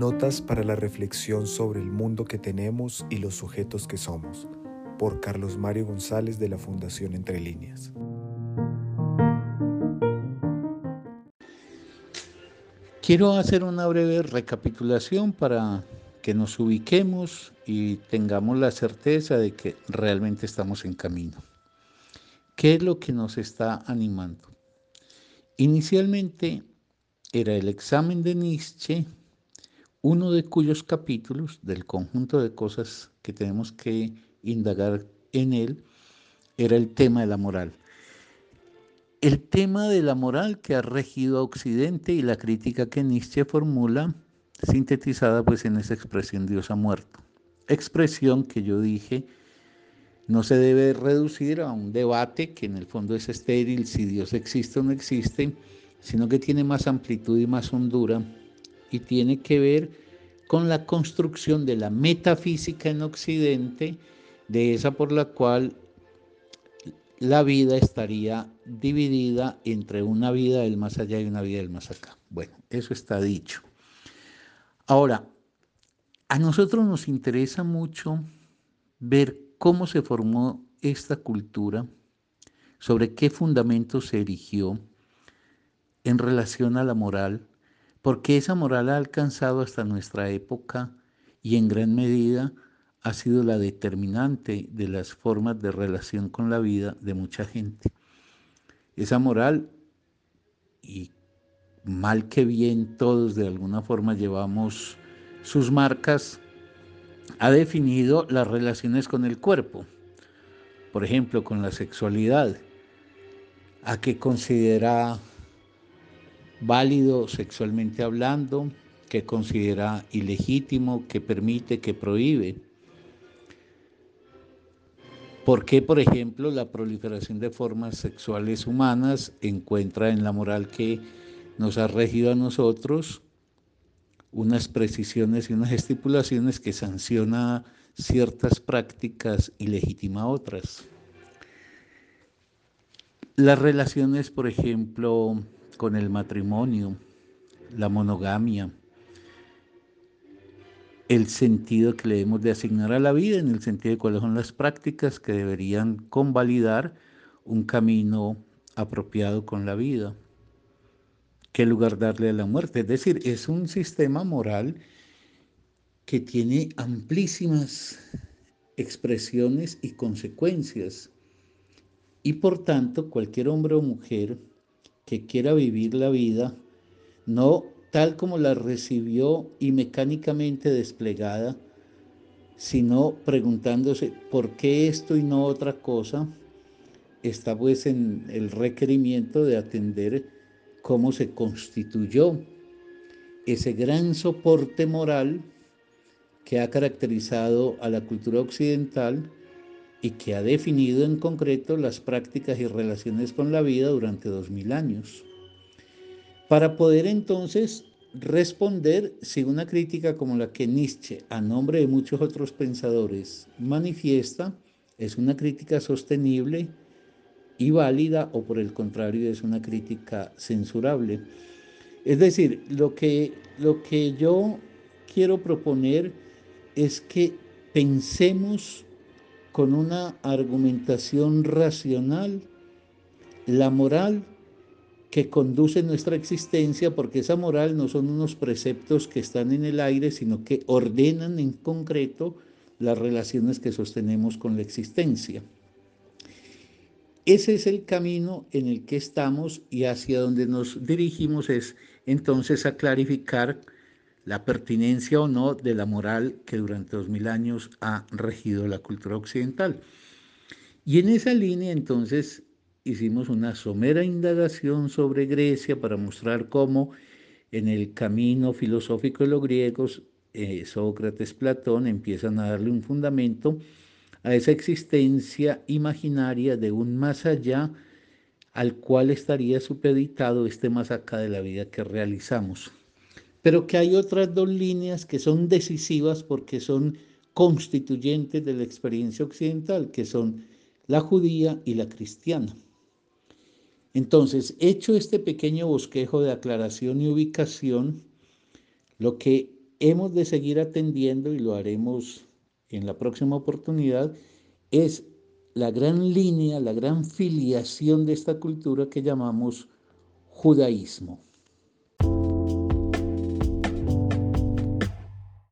Notas para la reflexión sobre el mundo que tenemos y los sujetos que somos, por Carlos Mario González de la Fundación Entre Líneas. Quiero hacer una breve recapitulación para que nos ubiquemos y tengamos la certeza de que realmente estamos en camino. ¿Qué es lo que nos está animando? Inicialmente era el examen de Nietzsche, uno de cuyos capítulos del conjunto de cosas que tenemos que indagar en él era el tema de la moral. El tema de la moral que ha regido a Occidente y la crítica que Nietzsche formula, sintetizada pues en esa expresión Dios ha muerto. Expresión que yo dije no se debe reducir a un debate que en el fondo es estéril si Dios existe o no existe, sino que tiene más amplitud y más hondura y tiene que ver con la construcción de la metafísica en Occidente, de esa por la cual la vida estaría dividida entre una vida del más allá y una vida del más acá. Bueno, eso está dicho. Ahora, a nosotros nos interesa mucho ver cómo se formó esta cultura, sobre qué fundamento se erigió en relación a la moral, porque esa moral ha alcanzado hasta nuestra época y en gran medida ha sido la determinante de las formas de relación con la vida de mucha gente. Esa moral, y mal que bien todos de alguna forma llevamos sus marcas, ha definido las relaciones con el cuerpo, por ejemplo, con la sexualidad, a qué considera válido sexualmente hablando, que considera ilegítimo, que permite, que prohíbe. ¿Por qué, por ejemplo, la proliferación de formas sexuales humanas encuentra en la moral que nos ha regido a nosotros unas precisiones y unas estipulaciones que sanciona ciertas prácticas y legitima otras. Las relaciones, por ejemplo, con el matrimonio, la monogamia, el sentido que le debemos de asignar a la vida, en el sentido de cuáles son las prácticas que deberían convalidar un camino apropiado con la vida qué lugar darle a la muerte. Es decir, es un sistema moral que tiene amplísimas expresiones y consecuencias. Y por tanto, cualquier hombre o mujer que quiera vivir la vida, no tal como la recibió y mecánicamente desplegada, sino preguntándose por qué esto y no otra cosa, está pues en el requerimiento de atender cómo se constituyó ese gran soporte moral que ha caracterizado a la cultura occidental y que ha definido en concreto las prácticas y relaciones con la vida durante dos mil años. Para poder entonces responder si una crítica como la que Nietzsche, a nombre de muchos otros pensadores, manifiesta, es una crítica sostenible y válida o por el contrario es una crítica censurable. Es decir, lo que, lo que yo quiero proponer es que pensemos con una argumentación racional la moral que conduce nuestra existencia, porque esa moral no son unos preceptos que están en el aire, sino que ordenan en concreto las relaciones que sostenemos con la existencia. Ese es el camino en el que estamos y hacia donde nos dirigimos es entonces a clarificar la pertinencia o no de la moral que durante dos mil años ha regido la cultura occidental. Y en esa línea entonces hicimos una somera indagación sobre Grecia para mostrar cómo en el camino filosófico de los griegos, eh, Sócrates, Platón empiezan a darle un fundamento a esa existencia imaginaria de un más allá al cual estaría supeditado este más acá de la vida que realizamos. Pero que hay otras dos líneas que son decisivas porque son constituyentes de la experiencia occidental, que son la judía y la cristiana. Entonces, hecho este pequeño bosquejo de aclaración y ubicación, lo que hemos de seguir atendiendo y lo haremos en la próxima oportunidad, es la gran línea, la gran filiación de esta cultura que llamamos judaísmo.